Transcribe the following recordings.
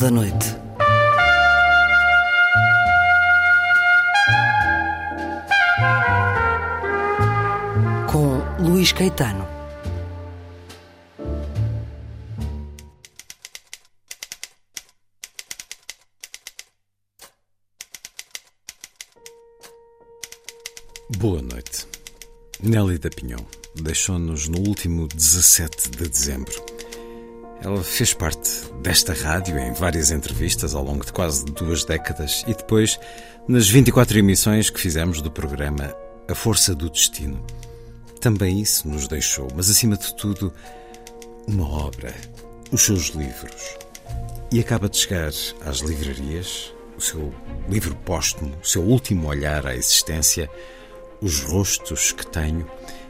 Da Noite. Com Luís Caetano. Boa noite. Nelly da Pinhão deixou-nos no último 17 de dezembro. Ela fez parte desta rádio em várias entrevistas ao longo de quase duas décadas e depois nas 24 emissões que fizemos do programa A Força do Destino. Também isso nos deixou, mas acima de tudo, uma obra, os seus livros. E acaba de chegar às livrarias o seu livro póstumo, o seu último olhar à existência, Os Rostos que Tenho.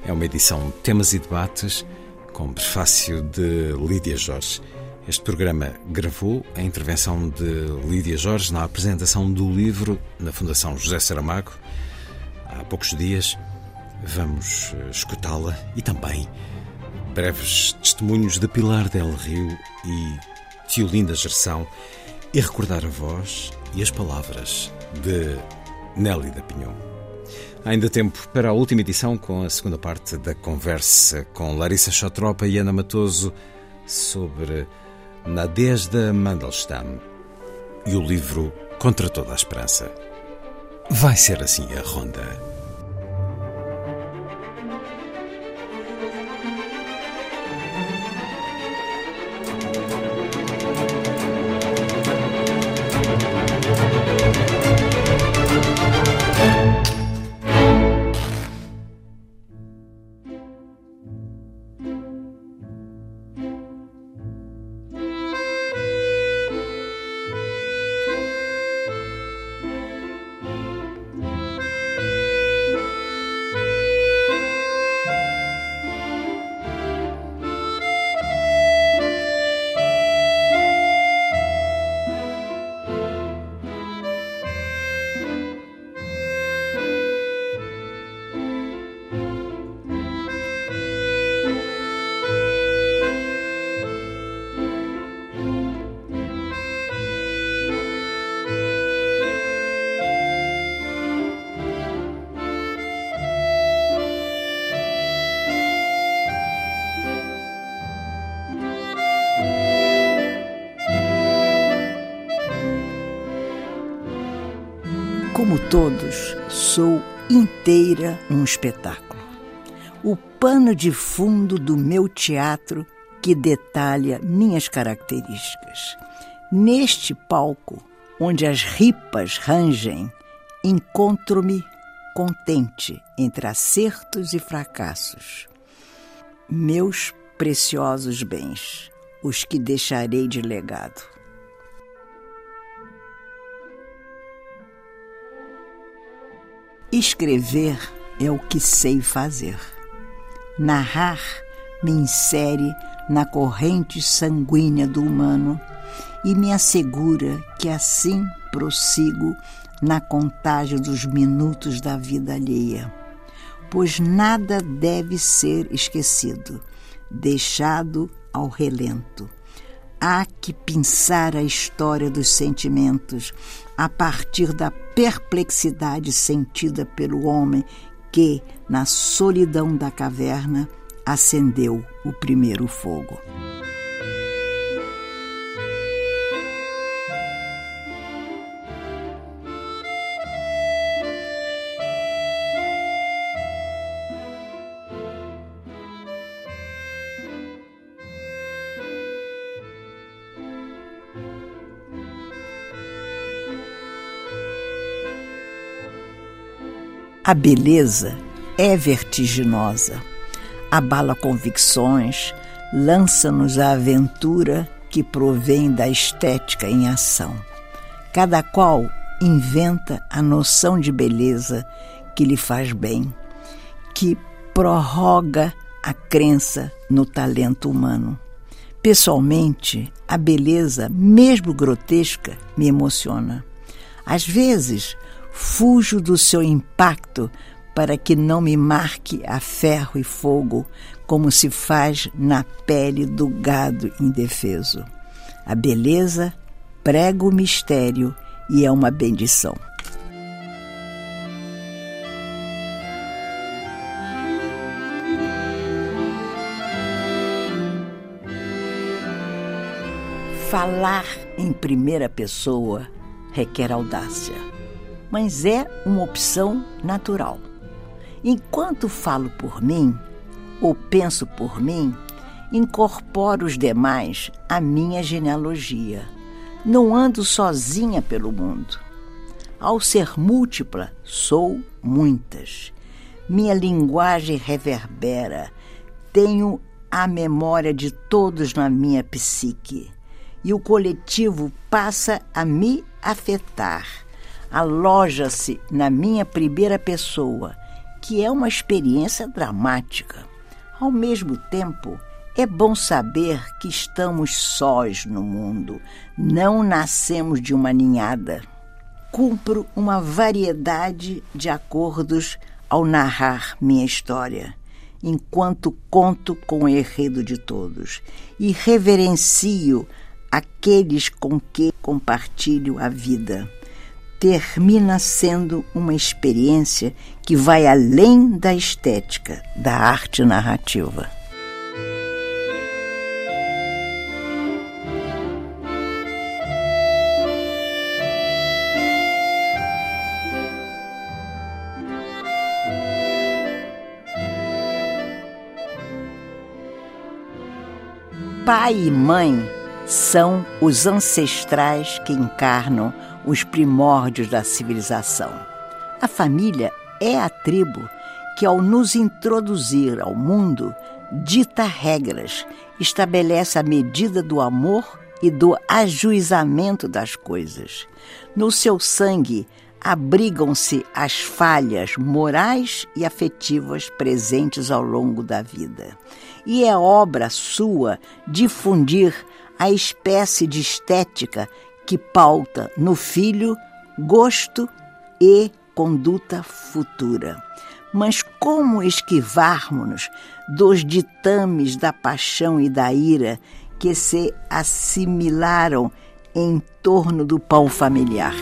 É uma edição temas e debates com prefácio de Lídia Jorge. Este programa gravou a intervenção de Lídia Jorge na apresentação do livro na Fundação José Saramago há poucos dias. Vamos eh, escutá-la e também breves testemunhos de Pilar Del Rio e Tiolinda Gerção e recordar a voz e as palavras de Nelly da Pinhon. Há ainda tempo para a última edição com a segunda parte da conversa com Larissa Chotropa e Ana Matoso sobre Nadezhda Mandelstam e o livro Contra Toda a Esperança. Vai ser assim a ronda. Espetáculo. O pano de fundo do meu teatro que detalha minhas características. Neste palco, onde as ripas rangem, encontro-me contente entre acertos e fracassos. Meus preciosos bens, os que deixarei de legado. Escrever é o que sei fazer. Narrar me insere na corrente sanguínea do humano e me assegura que assim prossigo na contagem dos minutos da vida alheia. Pois nada deve ser esquecido, deixado ao relento. Há que pensar a história dos sentimentos, a partir da perplexidade sentida pelo homem que, na solidão da caverna, acendeu o primeiro fogo. A beleza é vertiginosa, abala convicções, lança-nos a aventura que provém da estética em ação. Cada qual inventa a noção de beleza que lhe faz bem, que prorroga a crença no talento humano. Pessoalmente, a beleza, mesmo grotesca, me emociona. Às vezes, Fujo do seu impacto para que não me marque a ferro e fogo, como se faz na pele do gado indefeso. A beleza prego o mistério e é uma bendição. Falar em primeira pessoa requer audácia, mas é uma opção natural. Enquanto falo por mim, ou penso por mim, incorporo os demais à minha genealogia. Não ando sozinha pelo mundo. Ao ser múltipla, sou muitas. Minha linguagem reverbera. Tenho a memória de todos na minha psique. E o coletivo passa a me afetar. Aloja-se na minha primeira pessoa, que é uma experiência dramática. Ao mesmo tempo, é bom saber que estamos sós no mundo, não nascemos de uma ninhada. Cumpro uma variedade de acordos ao narrar minha história, enquanto conto com o enredo de todos e reverencio aqueles com que compartilho a vida. Termina sendo uma experiência que vai além da estética da arte narrativa. Pai e mãe são os ancestrais que encarnam os primórdios da civilização. A família é a tribo que, ao nos introduzir ao mundo, dita regras, estabelece a medida do amor e do ajuizamento das coisas. No seu sangue abrigam-se as falhas morais e afetivas presentes ao longo da vida e é obra sua difundir a espécie de estética que pauta no filho gosto e conduta futura. Mas como esquivarmos-nos dos ditames da paixão e da ira que se assimilaram em torno do pão familiar?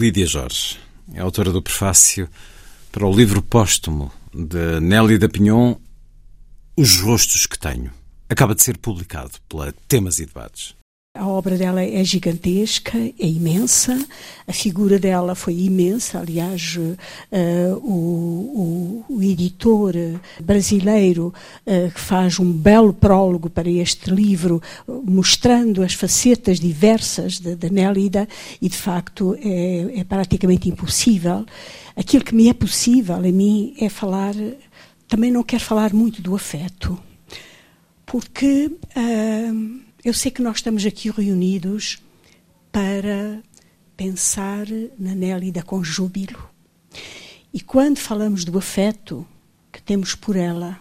Lídia Jorge é autora do prefácio para o livro póstumo de Nelly da Pinhon, Os Rostos que Tenho. Acaba de ser publicado pela Temas e Debates. A obra dela é gigantesca, é imensa, a figura dela foi imensa. Aliás, uh, o, o, o, editor brasileiro uh, que faz um belo prólogo para este livro, mostrando as facetas diversas da Nélida, e de facto é, é praticamente impossível. Aquilo que me é possível a mim é falar, também não quero falar muito do afeto porque uh, eu sei que nós estamos aqui reunidos para pensar na Nélida com júbilo. E quando falamos do afeto que temos por ela,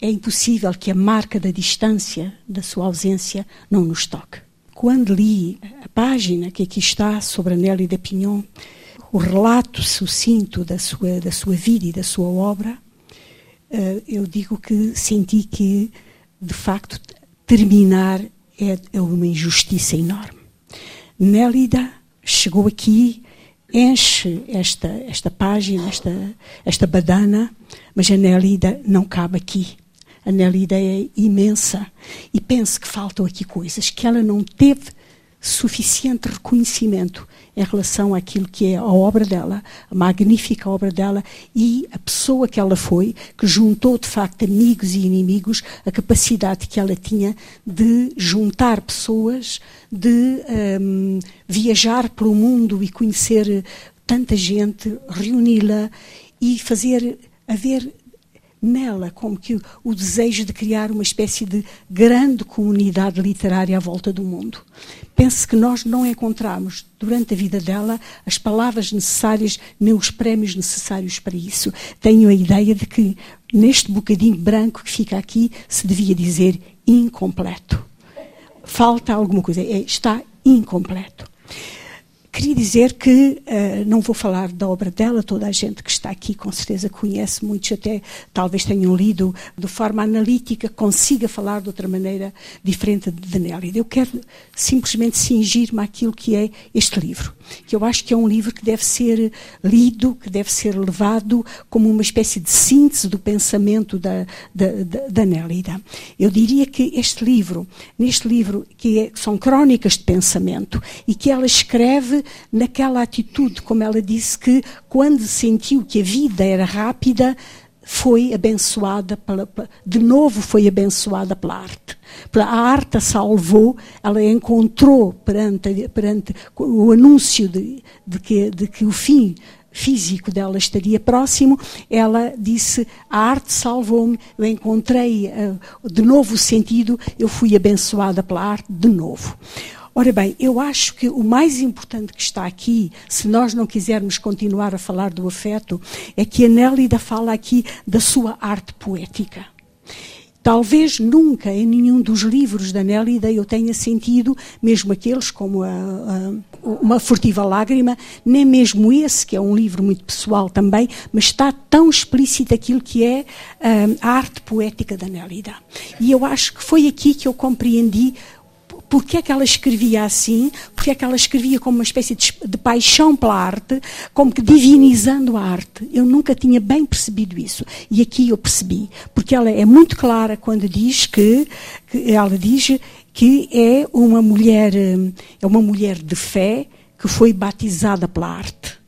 é impossível que a marca da distância, da sua ausência, não nos toque. Quando li a página que aqui está sobre a Nélida Pinhon, o relato sucinto da sua, da sua vida e da sua obra, uh, eu digo que senti que, de facto, terminar é, é uma injustiça enorme. Nélida chegou aqui, enche esta, esta página, esta, esta badana, mas a Nélida não cabe aqui. A Nélida é imensa e penso que faltam aqui coisas que ela não teve suficiente reconhecimento em relação àquilo que é a obra dela, a magnífica obra dela e a pessoa que ela foi, que juntou de facto amigos e inimigos, a capacidade que ela tinha de juntar pessoas, de um, viajar pelo mundo e conhecer tanta gente, reuni-la e fazer haver nela como que o desejo de criar uma espécie de grande comunidade literária à volta do mundo. Penso que nós não encontramos, durante a vida dela, as palavras necessárias, nem os prémios necessários para isso. Tenho a ideia de que, neste bocadinho branco que fica aqui, se devia dizer incompleto. Falta alguma coisa, é, está incompleto. Queria dizer que uh, não vou falar da obra dela, toda a gente que está aqui com certeza conhece, muitos até talvez tenham lido de forma analítica, consiga falar de outra maneira diferente de Nélida. Eu quero simplesmente cingir-me àquilo que é este livro, que eu acho que é um livro que deve ser lido, que deve ser levado como uma espécie de síntese do pensamento da, da, da, da Nélida. Eu diria que este livro, neste livro, que é, são crónicas de pensamento e que ela escreve naquela atitude, como ela disse, que quando sentiu que a vida era rápida, foi abençoada pela, de novo foi abençoada pela arte. A arte a salvou, ela encontrou perante, perante o anúncio de, de, que, de que o fim físico dela estaria próximo, ela disse: A arte salvou-me, eu encontrei uh, de novo o sentido, eu fui abençoada pela arte de novo. Ora bem, eu acho que o mais importante que está aqui, se nós não quisermos continuar a falar do afeto, é que a Nélida fala aqui da sua arte poética. Talvez nunca em nenhum dos livros da Nélida eu tenha sentido, mesmo aqueles como a, a, Uma Furtiva Lágrima, nem mesmo esse, que é um livro muito pessoal também, mas está tão explícito aquilo que é a, a arte poética da Nélida. E eu acho que foi aqui que eu compreendi porque é que ela escrevia assim, porque é que ela escrevia como uma espécie de, de, paixão pela arte, como que divinizando a arte. Eu nunca tinha bem percebido isso. E aqui eu percebi, porque ela é muito clara quando diz que, que ela diz que é uma mulher, eh, é uma mulher de fé que foi batizada pela arte.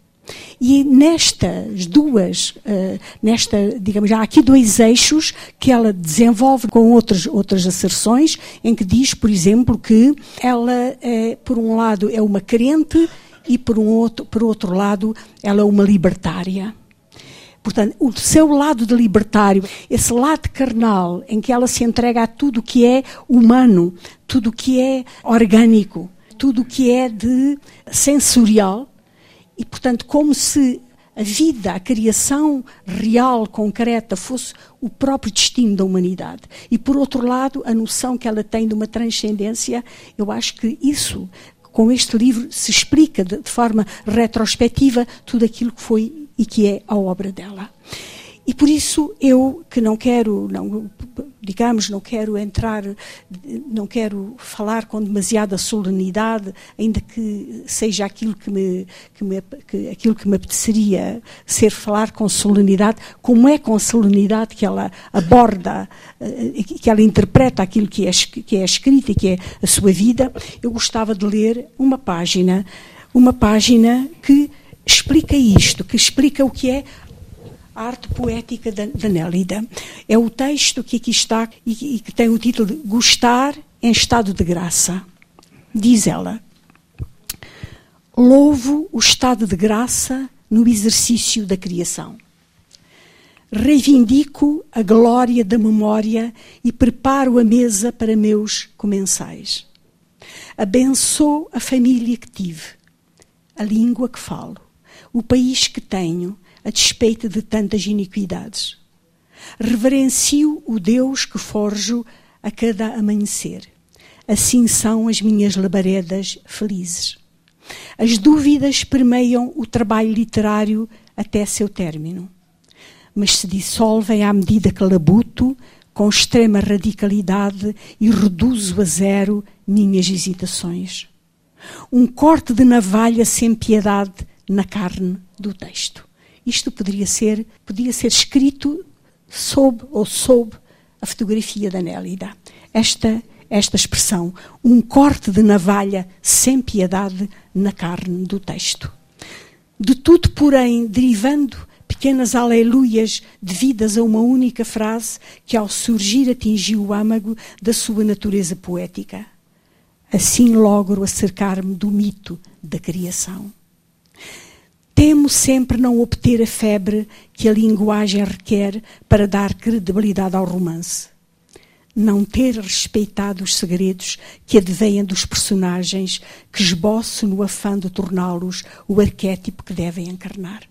E nestas duas, uh, nesta, digamos, há aqui dois eixos que ela desenvolve com outras, outras asserções, em que diz, por exemplo, que ela, é, por um lado, é uma crente e, por, um outro, por outro lado, ela é uma libertária. Portanto, o seu lado de libertário, esse lado carnal, em que ela se entrega a tudo que é humano, tudo que é orgânico, tudo que é de sensorial, e, portanto, como se a vida, a criação real, concreta, fosse o próprio destino da humanidade. E, por outro lado, a noção que ela tem de uma transcendência, eu acho que isso, com este livro, se explica de, de forma retrospectiva tudo aquilo que foi e que é a obra dela. E por isso eu que não quero, não, digamos, não quero entrar, não quero falar com demasiada solenidade, ainda que seja aquilo que me, que me, que, aquilo que me apeteceria ser falar com solenidade, como é com solenidade que ela aborda, eh, que ela interpreta aquilo que é, que é escrito e que é a sua vida, eu gostava de ler uma página, uma página que explica isto, que explica o que é arte poética da, da Nélida. É o texto que aqui está e, e que tem o título de Gostar em estado de graça. Diz ela: Louvo o estado de graça no exercício da criação. reivindico a glória da memória e preparo a mesa para meus comensais. Abençoo a família que tive, a língua que falo, o país que tenho, a despeito de tantas iniquidades. Reverencio o Deus que forjo a cada amanhecer. Assim são as minhas labaredas felizes. As dúvidas permeiam o trabalho literário até seu término, mas se dissolvem à medida que labuto com extrema radicalidade e reduzo a zero minhas hesitações. Um corte de navalha sem piedade na carne do texto. Isto poderia ser, podia ser escrito sob ou sob a fotografia da Nélida. Esta esta expressão, um corte de navalha sem piedade na carne do texto. De tudo, porém, derivando pequenas aleluias devidas a uma única frase que, ao surgir, atingiu o âmago da sua natureza poética. Assim logro acercar-me do mito da criação. Temo sempre não obter a febre que a linguagem requer para dar credibilidade ao romance não ter respeitado os segredos que advêm dos personagens que esboço no afã de torná-los o arquétipo que devem encarnar.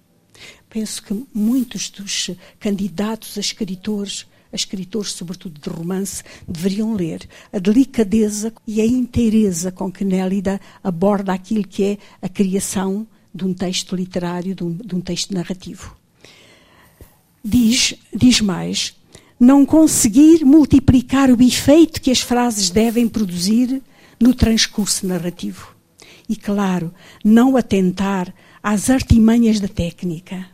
Penso que muitos dos candidatos a escritores, a escritores sobretudo de romance, deveriam ler a delicadeza e a inteireza com que Nélida aborda aquilo que é a criação de um texto literário, de um, de um texto narrativo. Diz, diz mais não conseguir multiplicar o efeito que as frases devem produzir no transcurso narrativo. E, claro, não atentar às artimanhas da técnica.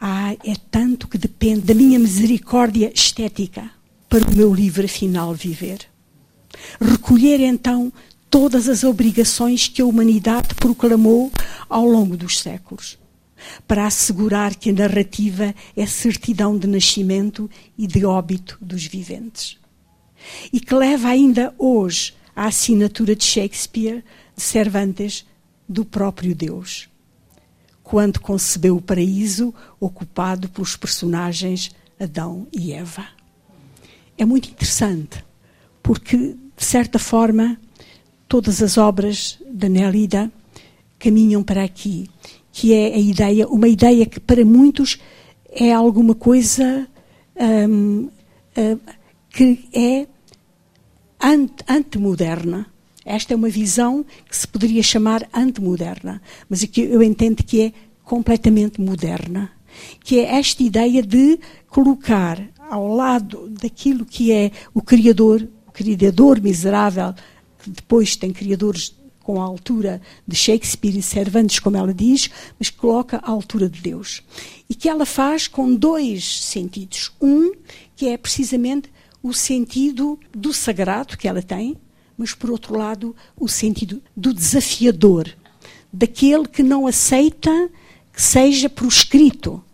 Ah, é tanto que depende da minha misericórdia estética para o meu livre final viver. Recolher então todas as obrigações que a humanidade proclamou ao longo dos séculos para assegurar que a narrativa é certidão de nascimento e de óbito dos viventes. E que leva ainda hoje à assinatura de Shakespeare, de Cervantes, do próprio Deus, quando concebeu o paraíso ocupado pelos personagens Adão e Eva. É muito interessante, porque, de certa forma, todas as obras da Nélida caminham para aqui que é a ideia, uma ideia que para muitos é alguma coisa um, um, que é antemoderna. Esta é uma visão que se poderia chamar antemoderna, mas que eu entendo que é completamente moderna, que é esta ideia de colocar ao lado daquilo que é o criador, o criador miserável, depois tem criadores com a altura de Shakespeare e Cervantes, como ela diz, mas coloca à altura de Deus. E que ela faz com dois sentidos. Um, que é precisamente o sentido do sagrado que ela tem, mas por outro lado, o sentido do desafiador, daquele que não aceita que seja proscrito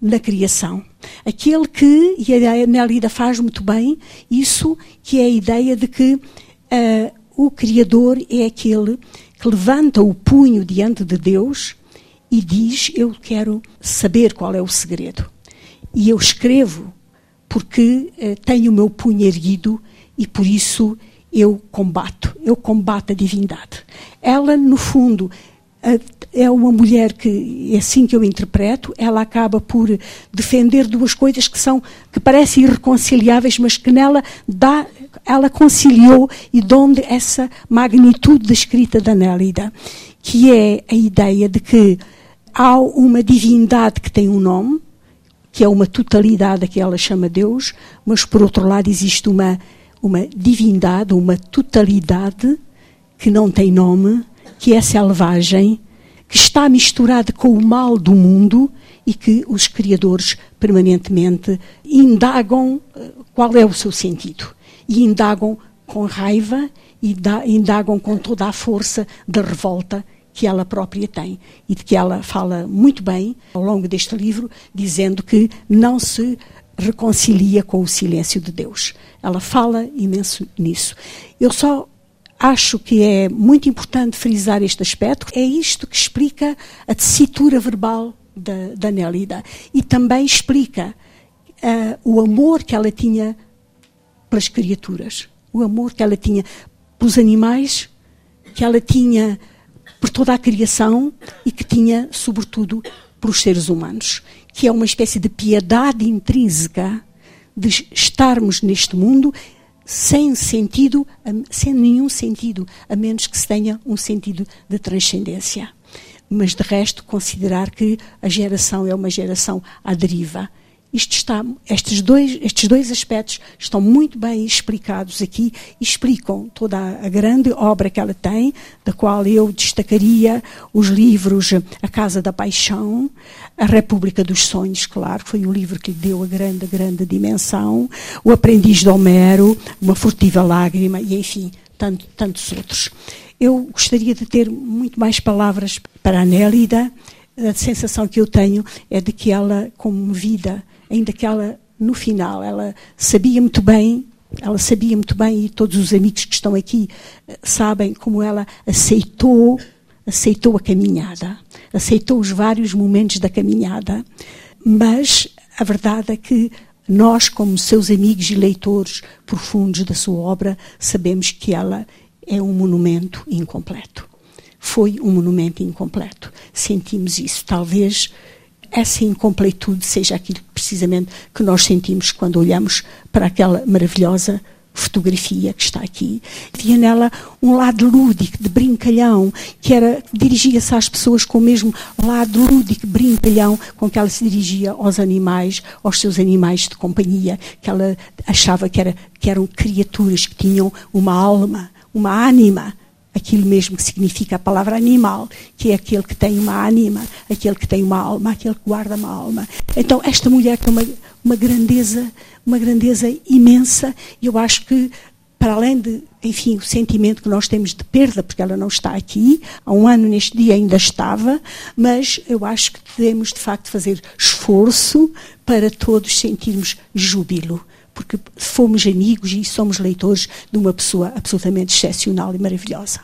na criação. Aquele que, e a Nélida faz muito bem, isso que é a ideia de que uh, o Criador é aquele que levanta o punho diante de Deus e diz: Eu quero saber qual é o segredo. E eu escrevo porque eh, tenho o meu punho erguido e por isso eu combato. Eu combato a divindade. Ela, no fundo, é uma mulher que, é assim que eu interpreto, ela acaba por defender duas coisas que são, que parecem irreconciliáveis, mas que nela dá, ela conciliou e donde essa magnitude da escrita da Nélida, que é a ideia de que há uma divindade que tem um nome, que é uma totalidade a que ela chama Deus, mas por outro lado existe uma, uma divindade, uma totalidade que não tem nome, que é selvagem, que está misturada com o mal do mundo e que os criadores permanentemente indagam eh, qual é o seu sentido. E indagam com raiva e indagam com toda a força da revolta que ela própria tem e de que ela fala muito bem ao longo deste livro, dizendo que não se reconcilia com o silêncio de Deus. Ela fala imenso nisso. Eu só acho que é muito importante frisar este aspecto. É isto que explica a tessitura verbal da, da Nélida. E também explica uh, o amor que ela tinha pelas criaturas, o amor que ela tinha pelos animais, que ela tinha por toda a criação e que tinha, sobretudo, pelos seres humanos, que é uma espécie de piedade intrínseca de estarmos neste mundo sem sentido, sem nenhum sentido, a menos que se tenha um sentido de transcendência. Mas de resto, considerar que a geração é uma geração à deriva isto está, estes, dois, estes dois aspectos estão muito bem explicados aqui explicam toda a, grande obra que ela tem, da qual eu destacaria os livros A Casa da Paixão, A República dos Sonhos, claro, foi o livro que lhe deu a grande, grande dimensão, O Aprendiz de Homero, Uma Furtiva Lágrima e, enfim, tanto, tantos outros. Eu gostaria de ter muito mais palavras para a Nélida. A sensação que eu tenho é de que ela, como vida, ainda que ela, no final, ela sabia muito bem, ela sabia muito bem, e todos os amigos que estão aqui eh, sabem como ela aceitou, aceitou a caminhada, aceitou os vários momentos da caminhada, mas a verdade é que nós, como seus amigos e leitores profundos da sua obra, sabemos que ela é um monumento incompleto. Foi um monumento incompleto. Sentimos isso. Talvez essa incompletude seja aquilo precisamente que nós sentimos quando olhamos para aquela maravilhosa fotografia que está aqui. Havia nela um lado lúdico, de brincalhão, que era dirigia-se às pessoas com o mesmo lado lúdico, brincalhão, com que ela se dirigia aos animais, aos seus animais de companhia, que ela achava que, era, que eram criaturas que tinham uma alma, uma ânima, aquilo mesmo que significa a palavra animal, que é aquele que tem uma ânima, aquele que tem uma alma, aquele que guarda uma alma. Então, esta mulher tem uma, uma grandeza, uma grandeza imensa, e eu acho que para além de, enfim, o sentimento que nós temos de perda, porque ela não está aqui, há um ano neste dia ainda estava, mas eu acho que devemos de facto fazer esforço para todos sentirmos júbilo porque fomos amigos e somos leitores de uma pessoa absolutamente excepcional e maravilhosa.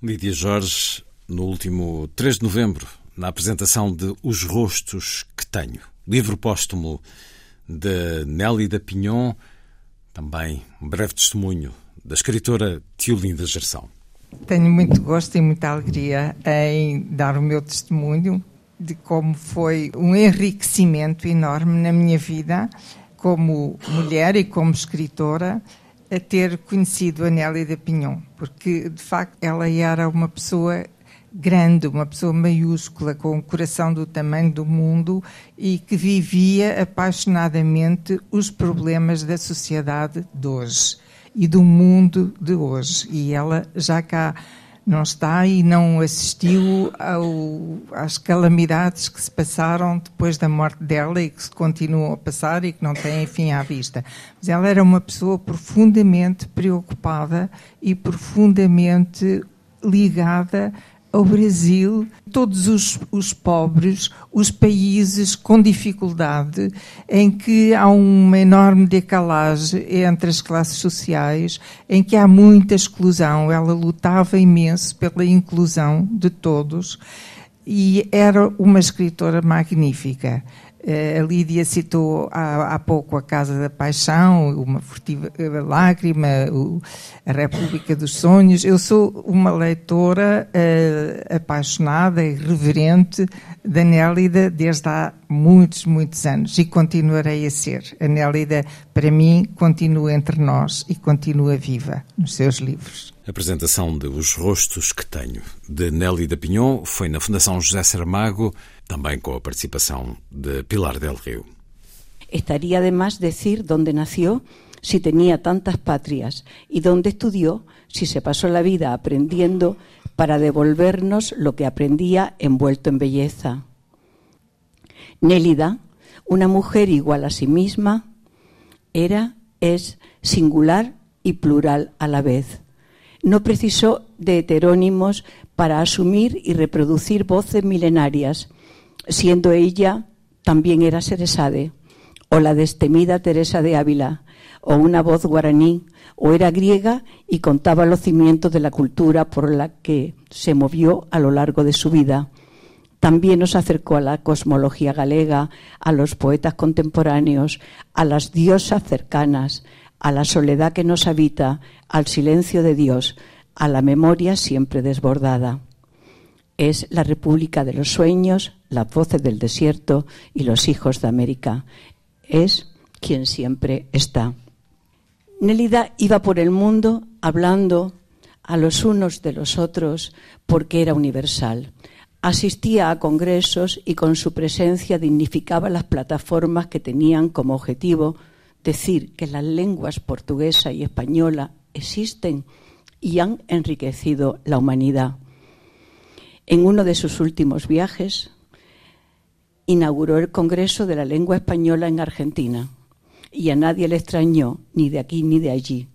Lídia Jorge, no último 3 de novembro, na apresentação de Os Rostos que Tenho, livro póstumo de Nélida Pinhon, também um breve testemunho da escritora Tiolinda Gerção. Tenho muito gosto e muita alegria em dar o meu testemunho de como foi um enriquecimento enorme na minha vida como mulher e como escritora, a ter conhecido a Nélida Pinhon, porque de facto ela era uma pessoa grande, uma pessoa maiúscula, com o coração do tamanho do mundo e que vivia apaixonadamente os problemas da sociedade de hoje e do mundo de hoje. E ela já cá não está e não assistiu ao, às calamidades que se passaram depois da morte dela e que se continuam a passar e que não têm fim à vista. Mas ela era uma pessoa profundamente preocupada e profundamente ligada ao Brasil, todos os, os, pobres, os países com dificuldade, em que há uma enorme decalagem entre as classes sociais, em que há muita exclusão. Ela lutava imenso pela inclusão de todos e era uma escritora magnífica. Eh, a Lídia citou há, há, pouco a Casa da Paixão, uma furtiva eh, lágrima, a República dos Sonhos. Eu sou uma leitora uh, apaixonada e reverente da Nélida desde há muitos, muitos anos e continuarei a ser. A Nélida, para mim, continua entre nós e continua viva nos seus livros. A apresentação de Os Rostos que Tenho, de Nélida Pinhon, foi na Fundação José Saramago también con la participación de Pilar del Río. Estaría de más decir dónde nació si tenía tantas patrias y dónde estudió si se pasó la vida aprendiendo para devolvernos lo que aprendía envuelto en belleza. Nélida, una mujer igual a sí misma, era, es singular y plural a la vez. No precisó de heterónimos para asumir y reproducir voces milenarias, siendo ella también era Seresade, o la destemida Teresa de Ávila, o una voz guaraní, o era griega y contaba los cimientos de la cultura por la que se movió a lo largo de su vida. También nos acercó a la cosmología galega, a los poetas contemporáneos, a las diosas cercanas, a la soledad que nos habita, al silencio de Dios, a la memoria siempre desbordada. Es la República de los Sueños, las voces del desierto y los hijos de América. Es quien siempre está. Nélida iba por el mundo hablando a los unos de los otros porque era universal. Asistía a congresos y con su presencia dignificaba las plataformas que tenían como objetivo decir que las lenguas portuguesa y española existen y han enriquecido la humanidad. En uno de sus últimos viajes inauguró el Congreso de la Lengua Española en Argentina y a nadie le extrañó, ni de aquí ni de allí.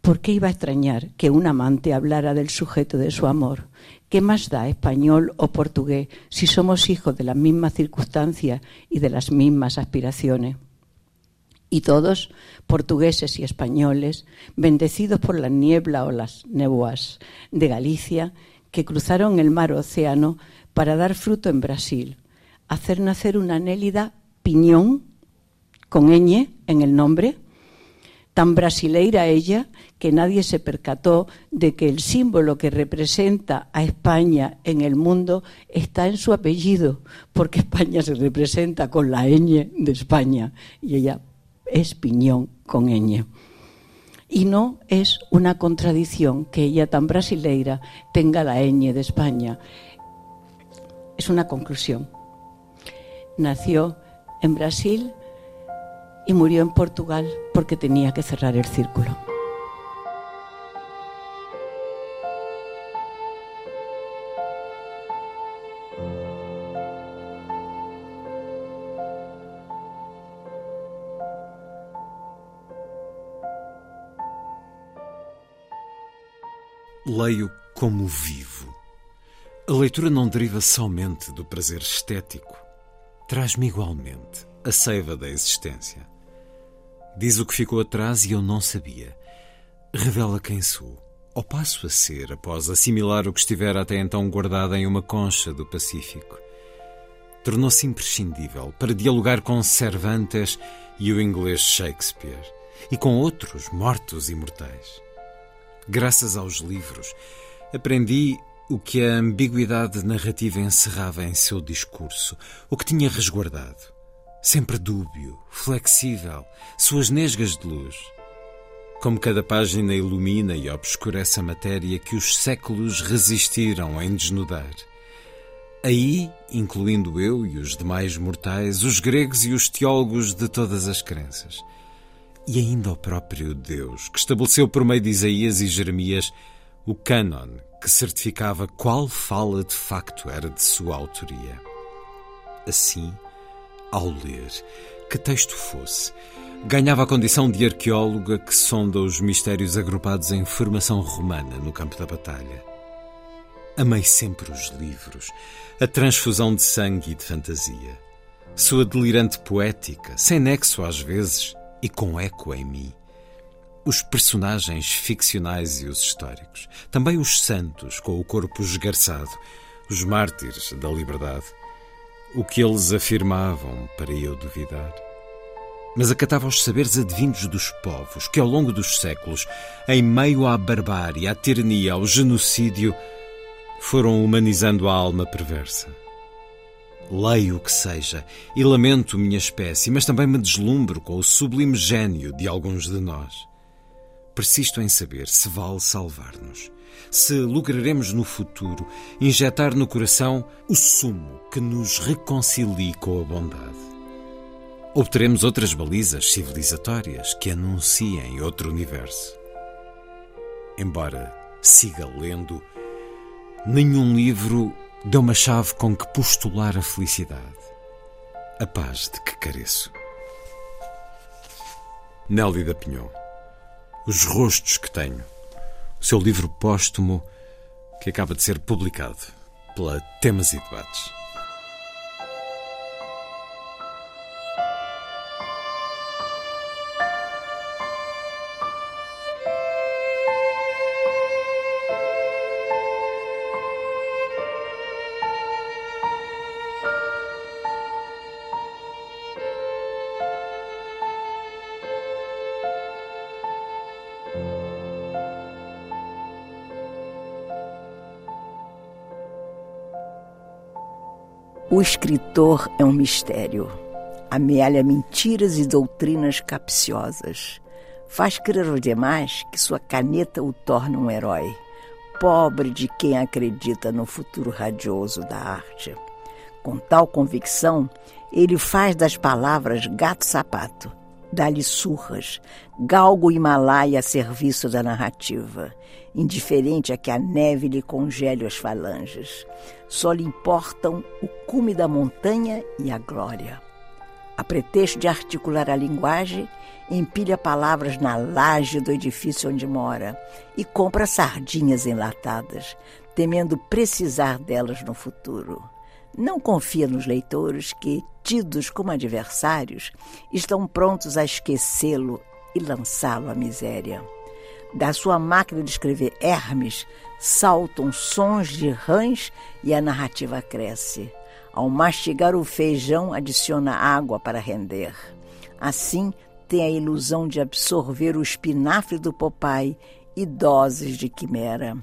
¿Por qué iba a extrañar que un amante hablara del sujeto de su amor? ¿Qué más da español o portugués si somos hijos de las mismas circunstancias y de las mismas aspiraciones? Y todos, portugueses y españoles, bendecidos por la niebla o las nebuas de Galicia, que cruzaron el mar océano para dar fruto en Brasil, hacer nacer una anélida piñón con ñ en el nombre, tan brasileira ella que nadie se percató de que el símbolo que representa a España en el mundo está en su apellido, porque España se representa con la ñ de España y ella es piñón con ñ. Y no es una contradicción que ella tan brasileira tenga la ñ de España. Es una conclusión. Nació en Brasil y murió en Portugal porque tenía que cerrar el círculo. Leio como vivo. A leitura não deriva somente do prazer estético, traz-me igualmente a seiva da existência. Diz o que ficou atrás e eu não sabia. Revela quem sou, ou passo a ser após assimilar o que estivera até então guardado em uma concha do Pacífico. Tornou-se imprescindível para dialogar com Cervantes e o inglês Shakespeare, e com outros mortos imortais. Graças aos livros, aprendi o que a ambiguidade narrativa encerrava em seu discurso, o que tinha resguardado sempre dúbio, flexível, suas nesgas de luz. Como cada página ilumina e obscurece a matéria que os séculos resistiram em desnudar. Aí, incluindo eu e os demais mortais, os gregos e os teólogos de todas as crenças. E ainda o próprio Deus, que estabeleceu por meio de Isaías e Jeremias o cânon que certificava qual fala de facto era de sua autoria. Assim, ao ler, que texto fosse, ganhava a condição de arqueóloga que sonda os mistérios agrupados em formação romana no campo da batalha. Amei sempre os livros, a transfusão de sangue e de fantasia. Sua delirante poética, sem nexo às vezes e com eco em mim. Os personagens ficcionais e os históricos. Também os santos, com o corpo esgarçado. Os mártires da liberdade o que eles afirmavam para eu duvidar. Mas acatava os saberes advindos dos povos que, ao longo dos séculos, em meio à barbárie, à tirania, ao genocídio, foram humanizando a alma perversa. Leio o que seja e lamento minha espécie, mas também me deslumbro com o sublime gênio de alguns de nós. Persisto em saber se vale salvar-nos se lograremos no futuro injetar no coração o sumo que nos reconcilie com a bondade. Obteremos outras balizas civilizatórias que anunciem outro universo. Embora siga lendo, nenhum livro deu uma chave com que postular a felicidade, a paz de que careço. Nélida Pinhon, os rostos que tenho seu livro póstumo que acaba de ser publicado pela Temas e Debates. Escritor é um mistério. Amealha mentiras e doutrinas capciosas. Faz crer aos demais que sua caneta o torna um herói. Pobre de quem acredita no futuro radioso da arte. Com tal convicção, ele faz das palavras gato-sapato, dá-lhe surras, galgo Himalaia a serviço da narrativa, indiferente a que a neve lhe congele as falanges. Só lhe importam o cume da montanha e a glória. A pretexto de articular a linguagem, empilha palavras na laje do edifício onde mora e compra sardinhas enlatadas, temendo precisar delas no futuro. Não confia nos leitores que, tidos como adversários, estão prontos a esquecê-lo e lançá-lo à miséria. Da sua máquina de escrever Hermes saltam sons de rãs e a narrativa cresce. Ao mastigar o feijão, adiciona água para render. Assim, tem a ilusão de absorver o espinafre do Popeye e doses de quimera.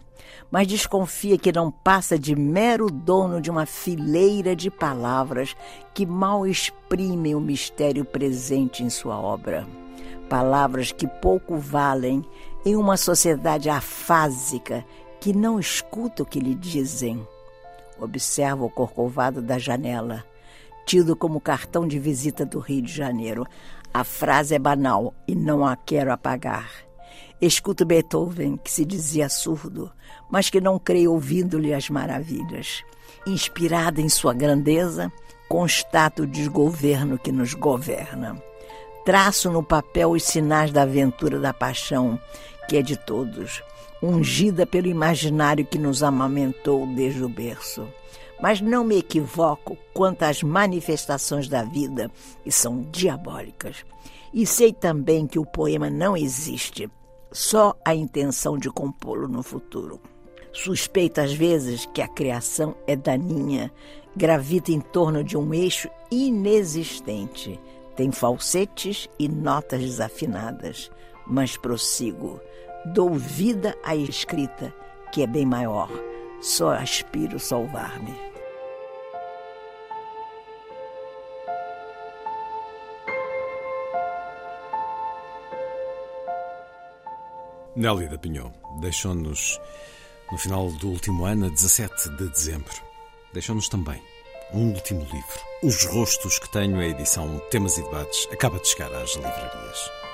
Mas desconfia que não passa de mero dono de uma fileira de palavras que mal exprimem o mistério presente em sua obra. Palavras que pouco valem em uma sociedade afásica que não escuta o que lhe dizem. Observa o corcovado da janela, tido como cartão de visita do Rio de Janeiro. A frase é banal e não a quero apagar. Escuto Beethoven, que se dizia surdo, mas que não creio ouvindo-lhe as maravilhas. Inspirada em sua grandeza, constato o desgoverno que nos governa. Traço no papel os sinais da aventura da paixão, que é de todos ungida pelo imaginário que nos amamentou desde o berço. Mas não me equivoco quanto às manifestações da vida, que são diabólicas. E sei também que o poema não existe, só a intenção de compô-lo no futuro. Suspeito às vezes que a criação é daninha, gravita em torno de um eixo inexistente. Tem falsetes e notas desafinadas, mas prossigo Dou vida à escrita, que é bem maior. Só aspiro salvar-me. Nélida Pinhon deixou-nos no final do último ano, a 17 de dezembro. Deixou-nos também um último livro. Os Rostos que tenho, a edição Temas e Debates, acaba de chegar às livrarias.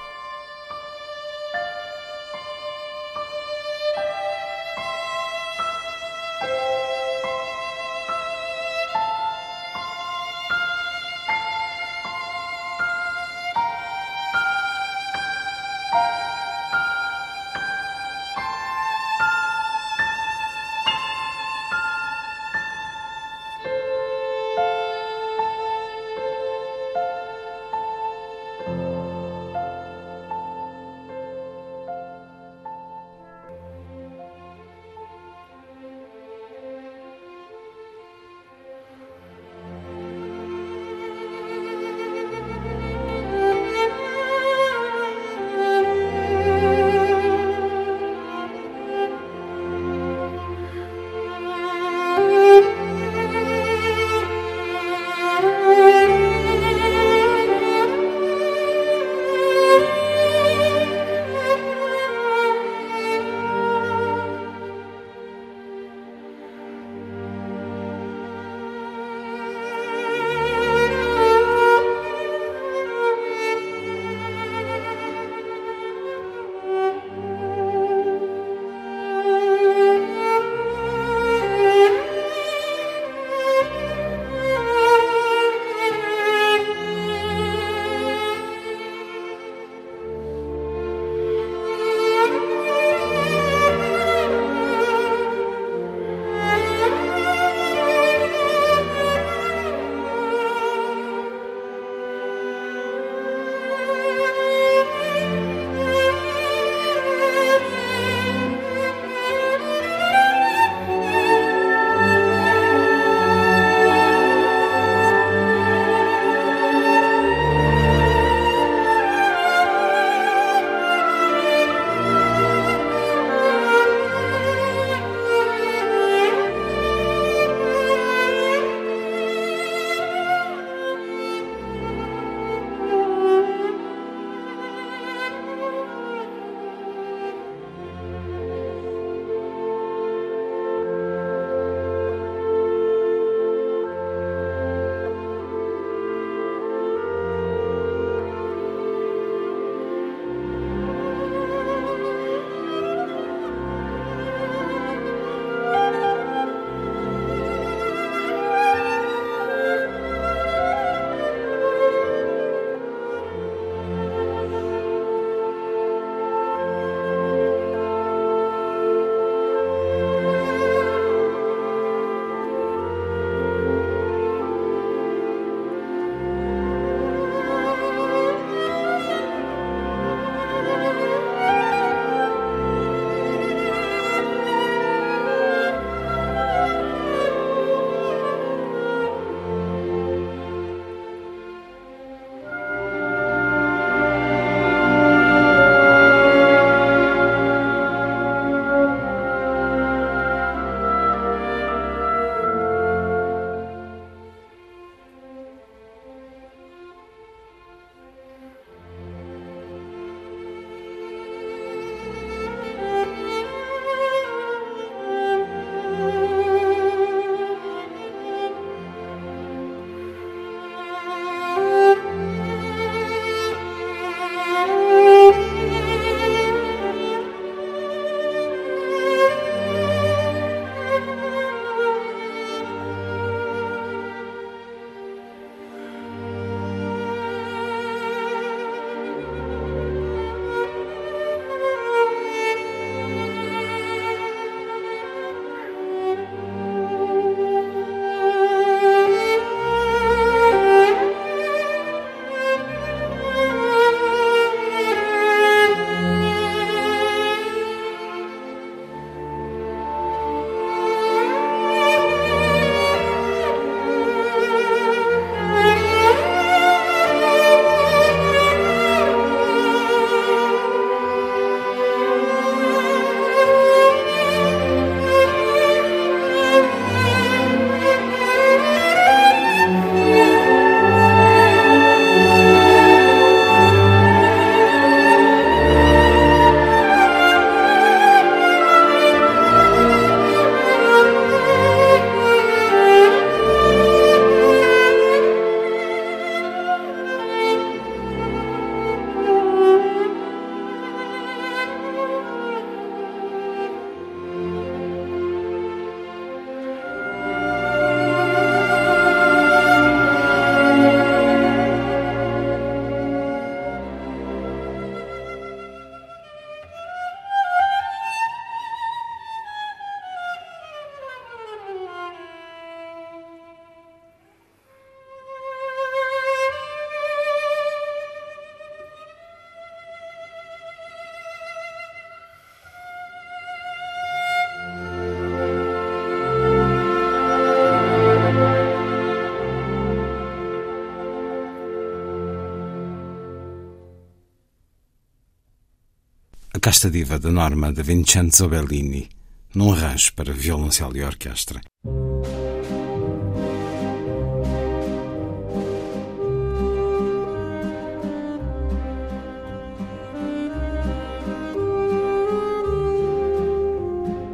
Casta diva da norma de Vincenzo Bellini, num arranjo para violoncelo e orquestra.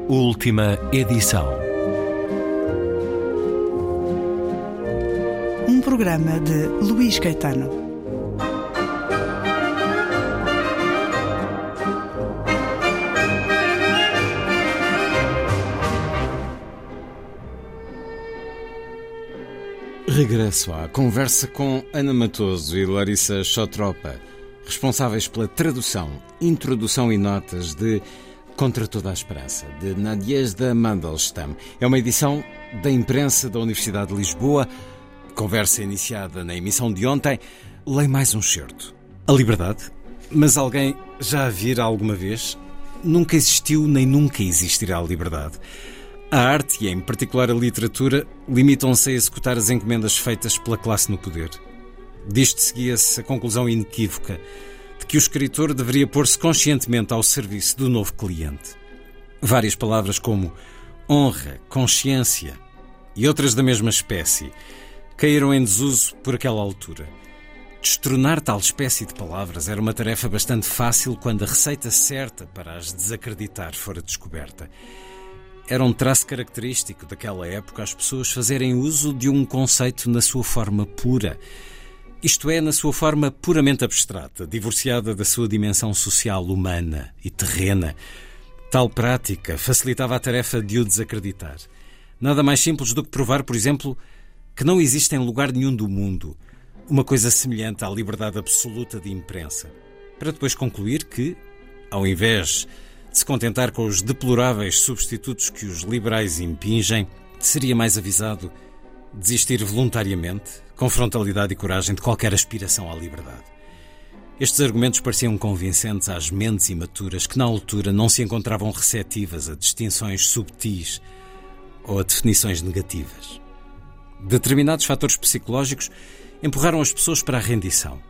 Última edição. Um programa de Luís Caetano. Regresso à conversa com Ana Matoso e Larissa Chotropa, responsáveis pela tradução, introdução e notas de Contra toda a esperança, de Nadezhda Mandelstam. É uma edição da imprensa da Universidade de Lisboa. Conversa iniciada na emissão de ontem. Leio mais um certo. A liberdade. Mas alguém já a vira alguma vez? Nunca existiu nem nunca existirá a liberdade. A arte, e em particular a literatura, limitam-se a executar as encomendas feitas pela classe no poder. Disto seguia-se a conclusão inequívoca de que o escritor deveria pôr-se conscientemente ao serviço do novo cliente. Várias palavras como honra, consciência e outras da mesma espécie caíram em desuso por aquela altura. Destronar tal espécie de palavras era uma tarefa bastante fácil quando a receita certa para as desacreditar fora descoberta. Era um traço característico daquela época as pessoas fazerem uso de um conceito na sua forma pura isto é, na sua forma puramente abstrata, divorciada da sua dimensão social, humana e terrena. Tal prática facilitava a tarefa de o desacreditar. Nada mais simples do que provar, por exemplo, que não existe em lugar nenhum do mundo uma coisa semelhante à liberdade absoluta de imprensa, para depois concluir que, ao invés de se contentar com os deploráveis substitutos que os liberais impingem, seria mais avisado desistir voluntariamente, com frontalidade e coragem, de qualquer aspiração à liberdade. Estes argumentos pareciam convincentes às mentes imaturas que, na altura, não se encontravam receptivas a distinções subtis ou a definições negativas. Determinados fatores psicológicos empurraram as pessoas para a rendição.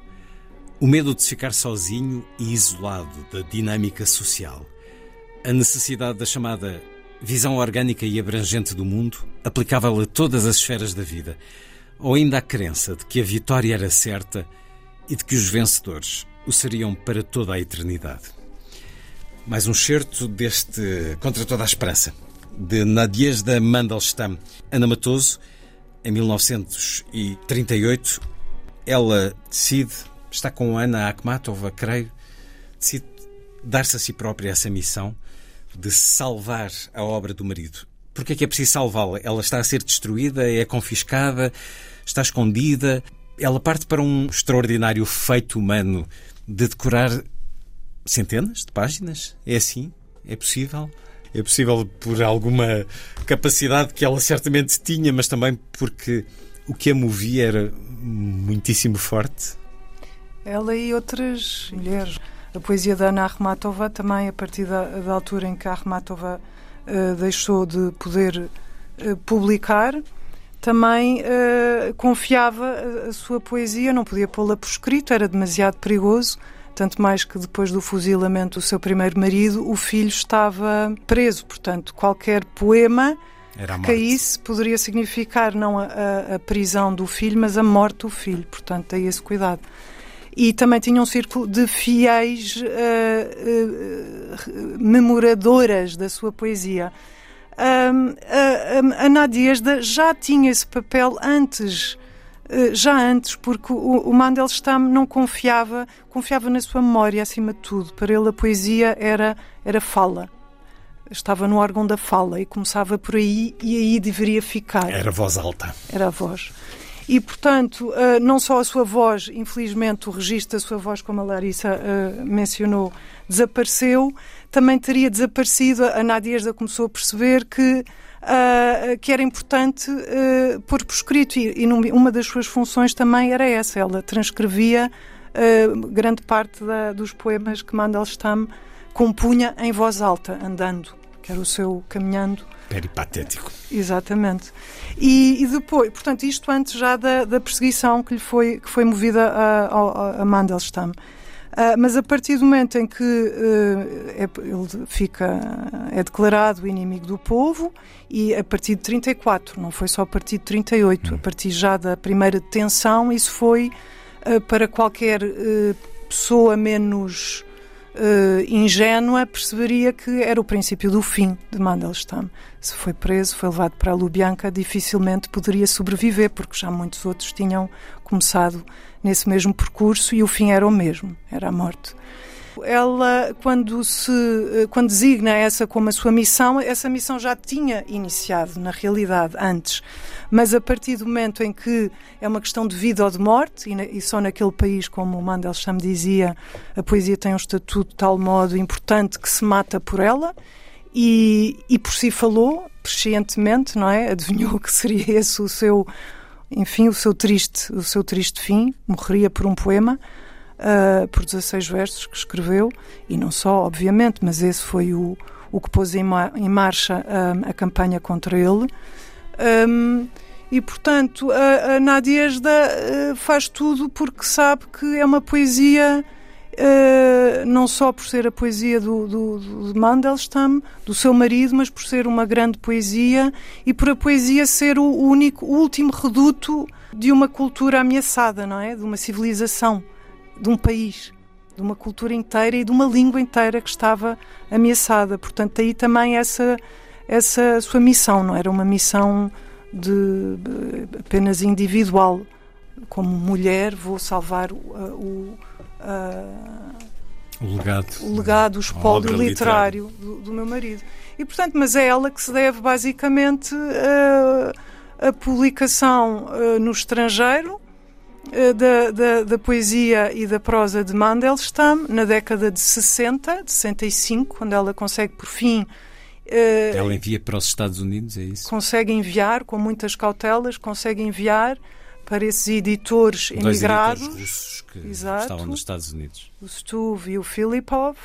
O medo de ficar sozinho e isolado da dinâmica social. A necessidade da chamada visão orgânica e abrangente do mundo, aplicável a todas as esferas da vida, ou ainda a crença de que a vitória era certa e de que os vencedores o seriam para toda a eternidade. Mais um certo deste Contra toda a Esperança, de Nadezhda Mandelstam. Ana Matoso, em 1938, ela decide, está com Ana Akhmatova, creio, decide dar-se a si própria essa missão de salvar a obra do marido. Porque é que é preciso salvá-la? Ela está a ser destruída, é confiscada, está escondida. Ela parte para um extraordinário feito humano de decorar centenas de páginas. É assim? É possível? É possível por alguma capacidade que ela certamente tinha, mas também porque o que a movia era muitíssimo forte. Ela e outras mulheres a poesia da Ana Armatova também a partir da, da altura em que a Armatova uh, deixou de poder uh, publicar, também uh, confiava a, a, sua poesia, não podia pô-la por escrito, era demasiado perigoso. Tanto mais que depois do fuzilamento do seu primeiro marido, o filho estava preso. Portanto, qualquer poema que caísse poderia significar não a, a, prisão do filho, mas a morte do filho. Portanto, daí esse cuidado e também tinha um círculo de fiéis uh, uh, memoradoras da sua poesia. Um, a, a Nadiesda já tinha esse papel antes, uh, já antes, porque o, o Mandelstam não confiava, confiava na sua memória acima de tudo. Para ele a poesia era, era fala. Estava no órgão da fala e começava por aí e aí deveria ficar. Era voz alta. Era a voz. E, portanto, eh, não só a sua voz, infelizmente, o registro da sua voz, como a Larissa eh, mencionou, desapareceu, também teria desaparecido. A Nadiesda começou a perceber que, uh, que era importante uh, pôr por escrito, e, e, uma das suas funções também era essa. Ela transcrevia uh, grande parte da, dos poemas que Mandelstam compunha em voz alta, andando, que era o seu caminhando peripatético. Exatamente. E, e, depois, portanto, isto antes já da, da perseguição que lhe foi, que foi movida a, a, a Mandelstam. Uh, mas a partir do momento em que uh, é, ele fica, é declarado inimigo do povo, e a partir de 34, não foi só a partir de 38, a partir já da primeira detenção, isso foi uh, para qualquer pessoa menos ingênua, perceberia que era o princípio do fim de Mandelstam. Se foi preso, foi levado para a Lubyanka, dificilmente poderia sobreviver, porque já muitos outros tinham começado nesse mesmo percurso e o fim era o mesmo, era a morte. Ela, quando se quando designa essa como a sua missão, essa missão já tinha iniciado, na realidade, antes. Mas a partir do momento em que é uma questão de vida ou de morte, e, e só naquele país, como o Mandelstam dizia, a poesia tem um estatuto de tal modo importante que se mata por ela, e, e por si falou, prescientemente, não é? Adivinhou que seria esse o seu enfim, o seu triste, o seu triste fim, morreria por um poema, uh, por 16 versos que escreveu, e não só, obviamente, mas esse foi o, o que pôs em, ma em marcha uh, a campanha contra ele. Um, e, portanto, a, a Nadiesda uh, faz tudo porque sabe que é uma poesia Uh, não só por ser a poesia do, do, do, de Mandelstam, do seu marido, mas por ser uma grande poesia e por a poesia ser o único, o último reduto de uma cultura ameaçada, não é? De uma civilização, de um país, de uma cultura inteira e de uma língua inteira que estava ameaçada. Portanto, aí também essa essa sua missão, não era uma missão de apenas individual. Como mulher, vou salvar o, o o legado, o, legado, o espólio literário do, do, meu marido. E, portanto, mas é ela que se deve basicamente a, a publicação no estrangeiro da, da, da, poesia e da prosa de Mandelstam na década de 60, de 65, quando ela consegue, por fim. ela envia para os Estados Unidos, é isso? Consegue enviar, com muitas cautelas, consegue enviar para esses editores emigrados. Dois editores russos que Exato, estavam nos Estados Unidos. O Stuve e o Filipov.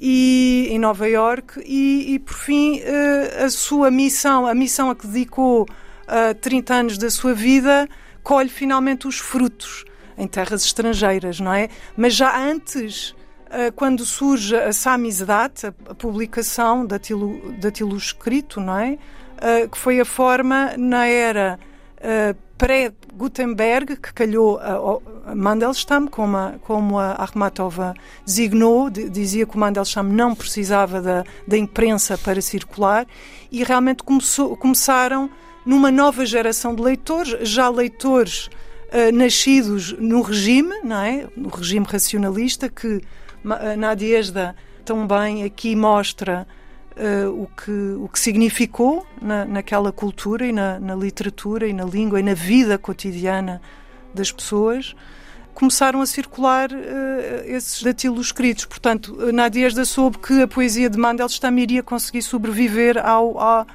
E, em Nova York e, e por fim uh, a sua missão, a missão a que dedicou uh, 30 anos da sua vida, colhe finalmente os frutos em terras estrangeiras, não é? Mas já antes, uh, quando surge a Samizdat, a, publicação daquilo, daquilo escrito, não é? Uh, que foi a forma na era uh, pré-Gutenberg, que calhou a Mandelstam, como a, como a Akhmatova designou, dizia que o Mandelstam não precisava da, da imprensa para circular, e realmente começou, começaram numa nova geração de leitores, já leitores uh, nascidos no regime, não é? no regime racionalista, que uh, Nadiesda também aqui mostra uh, o, que, o que significou na, naquela cultura e na, na, literatura e na língua e na vida cotidiana das pessoas, começaram a circular uh, esses datilos escritos. Portanto, Nadiesda soube que a poesia de Mandelstam iria conseguir sobreviver ao, ao,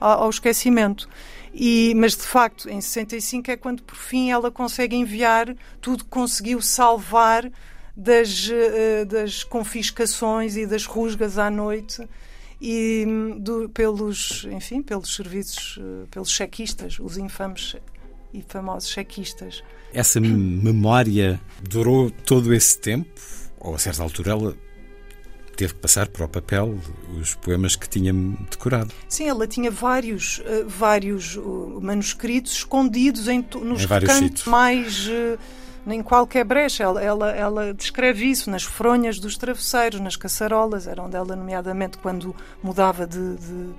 ao esquecimento. E, mas de facto, em 65 é quando por fim ela consegue enviar tudo que conseguiu salvar das, uh, das confiscações e das rusgas à noite e do, pelos, enfim, pelos serviços, eh, pelos chequistas, os infames e famosos chequistas. Essa memória durou todo esse tempo? Ou a certa altura ela teve que passar para o papel os poemas que tinha decorado. Sim, ela tinha vários, uh, vários uh, manuscritos escondidos em, nos em cantos mais. Uh, nem qualquer brecha. Ela, ela, ela, descreve isso nas fronhas dos travesseiros, nas caçarolas, eram dela, nomeadamente, quando mudava de, de,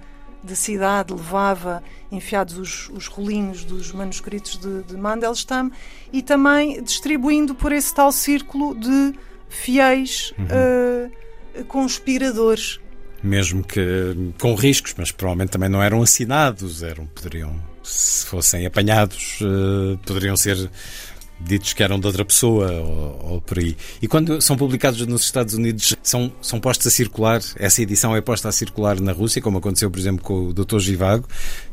de cidade, levava enfiados os, os rolinhos dos manuscritos de, de Mandelstam e também distribuindo por esse tal círculo de fiéis uhum. Conspiradores. Mesmo que com riscos, mas provavelmente também não eram assinados, eram, poderiam, se fossem apanhados, uh, poderiam ser ditos que eram de outra pessoa ou, ou, por aí. E quando são publicados nos Estados Unidos, são, são postos a circular, essa edição é posta a circular na Rússia, como aconteceu, por exemplo, com o Dr. Givago,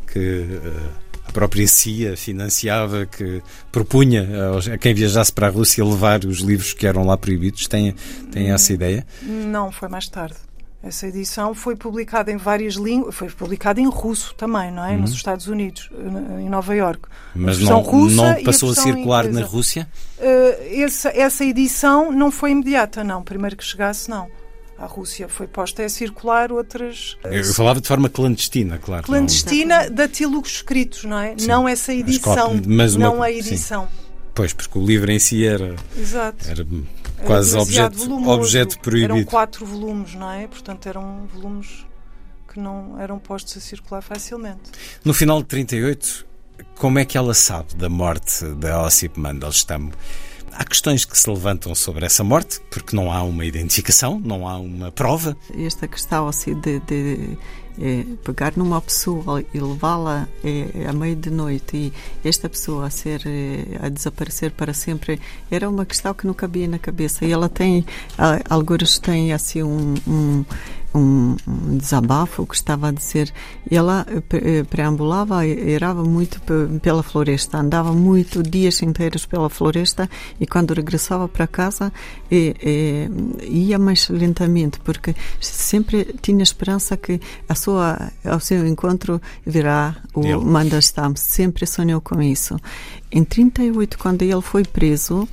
que uh, a própria CIA financiava, que propunha a, quem viajasse para a Rússia levar os livros que eram lá proibidos. Tem, tem essa ideia? Não, foi mais tarde. Essa edição foi publicada em várias línguas, foi publicada em russo também, não é? Uhum. Nos Estados Unidos, em Nova York. Mas não, não passou a, a circular inglesa. na Rússia? Uh, essa, essa edição não foi imediata, não. Primeiro que chegasse, não à Rússia. Foi posta a circular outras. Eu falava de forma clandestina, claro. Clandestina, não... datilogos escritos, não é? Sim. Não essa edição, mas uma... não a edição. Sim. Pois, porque o livro em si era. Exato. Era quase era objeto, objeto proibido. Eram quatro volumes, não é? Portanto, eram volumes que não eram postos a circular facilmente. No final de 38, como é que ela sabe da morte da Ossip Mandelstam? Há questões que se levantam sobre essa morte, porque não há uma identificação, não há uma prova. Esta questão assim de, de é, pegar numa pessoa e levá-la é, à meia de noite e esta pessoa a ser é, a desaparecer para sempre era uma questão que não cabia na cabeça e ela tem alguns têm assim um, um um, um, desabafo que estava a dizer. Ela eh, preambulava, irava muito pela floresta, andava muito dias inteiros pela floresta e quando regressava para casa e, e, ia mais lentamente porque sempre tinha esperança que a sua, ao seu encontro virá o Mandelstam. Sempre sonhou com isso. Em 38, quando ele foi preso,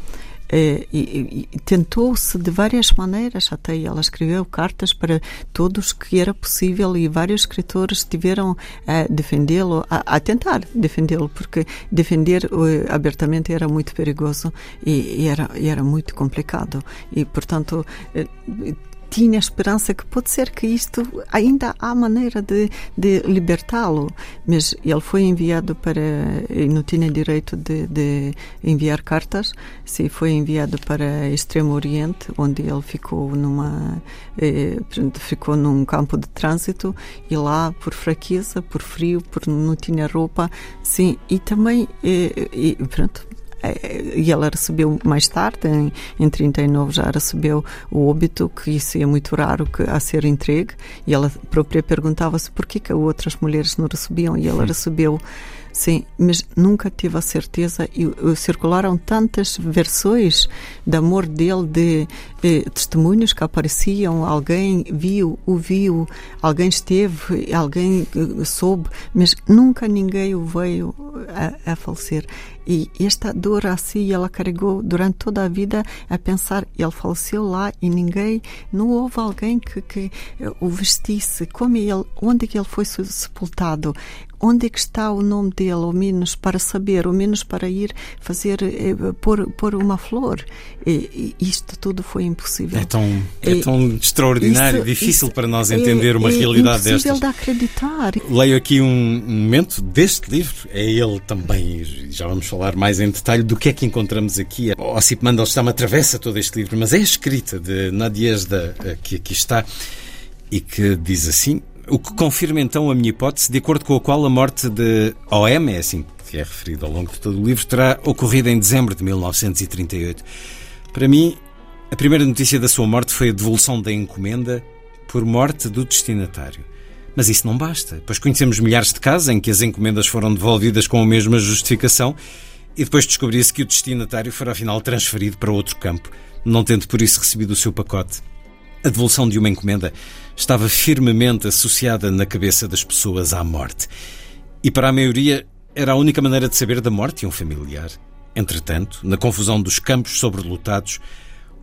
eh, e, e tentou-se de várias maneiras, até ela escreveu cartas para todos que era possível e vários escritores tiveram a defendê-lo, a, a, tentar defendê-lo, porque defender uh, abertamente era muito perigoso e, e, era, e era muito complicado. E, portanto, uh, tinha esperança que pode ser que isto ainda há maneira de, de libertá-lo, mas ele foi enviado para e não tinha direito de, de enviar cartas, se foi enviado para Extremo Oriente, onde ele ficou numa eh, ficou num campo de trânsito e lá por fraqueza, por frio, por não tinha roupa, sim, e também eh, e, pronto e ela recebeu mais tarde, em, em 39 já recebeu o óbito, que isso é muito raro que, a ser entregue, e ela própria perguntava-se por que, que outras mulheres não recebiam, e ela recebeu Sim, mas nunca tive a certeza. E, e circularam tantas versões de amor dele, de eh, testemunhos que apareciam, alguém viu, o viu, alguém esteve, alguém eh, soube, mas nunca ninguém o veio a, a falecer. E esta dor assim ela carregou durante toda a vida a pensar, ele faleceu lá e ninguém, não houve alguém que, que o vestisse, como ele, onde é que ele foi sepultado, onde é que está o nome dele, ao menos para saber, ao menos para ir fazer, eh, pôr, pôr uma flor. E, isto tudo foi impossível. É tão, é tão extraordinário, isso, difícil isso para nós entender é, uma é realidade destas. É impossível de acreditar. Leio aqui um momento deste livro, é ele também, já vamos falar mais em detalhe do que é que encontramos aqui. O Ossip Mandelstam atravessa todo este livro, mas é a escrita de Nadiezda eh, que aqui está e que diz assim: o que confirma então a minha hipótese, de acordo com a qual a morte de OM, é assim que é referido ao longo de todo o livro, terá ocorrido em dezembro de 1938. Para mim, a primeira notícia da sua morte foi a devolução da encomenda por morte do destinatário. Mas isso não basta, pois conhecemos milhares de casos em que as encomendas foram devolvidas com a mesma justificação e depois descobria-se que o destinatário fora afinal transferido para outro campo, não tendo por isso recebido o seu pacote. A devolução de uma encomenda estava firmemente associada na cabeça das pessoas à morte. E para a maioria era a única maneira de saber da morte de um familiar. Entretanto, na confusão dos campos sobrelotados,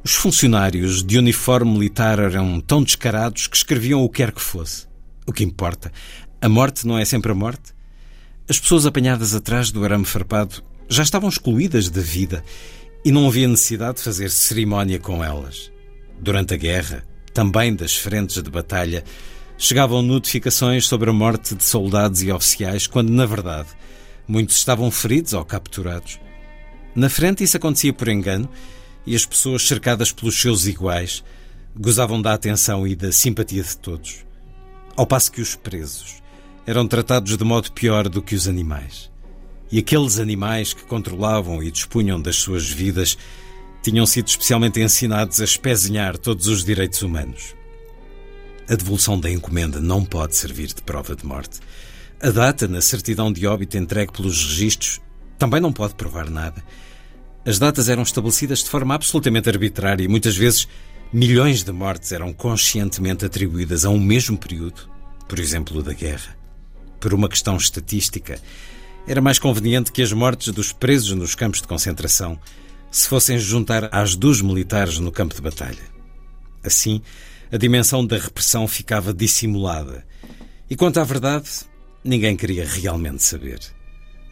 os funcionários de uniforme militar eram tão descarados que escreviam o que quer que fosse. O que importa, a morte não é sempre a morte? As pessoas apanhadas atrás do arame farpado já estavam excluídas da vida e não havia necessidade de fazer cerimónia com elas. Durante a guerra, também das frentes de batalha, chegavam notificações sobre a morte de soldados e oficiais, quando, na verdade, muitos estavam feridos ou capturados. Na frente, isso acontecia por engano e as pessoas cercadas pelos seus iguais gozavam da atenção e da simpatia de todos. Ao passo que os presos eram tratados de modo pior do que os animais. E aqueles animais que controlavam e dispunham das suas vidas tinham sido especialmente ensinados a espezinhar todos os direitos humanos. A devolução da encomenda não pode servir de prova de morte. A data na certidão de óbito entregue pelos registros também não pode provar nada. As datas eram estabelecidas de forma absolutamente arbitrária e muitas vezes milhões de mortes eram conscientemente atribuídas a um mesmo período, por exemplo, da guerra. Por uma questão estatística, era mais conveniente que as mortes dos presos nos campos de concentração se fossem juntar às dos militares no campo de batalha. Assim, a dimensão da repressão ficava dissimulada. E quanto à verdade, ninguém queria realmente saber.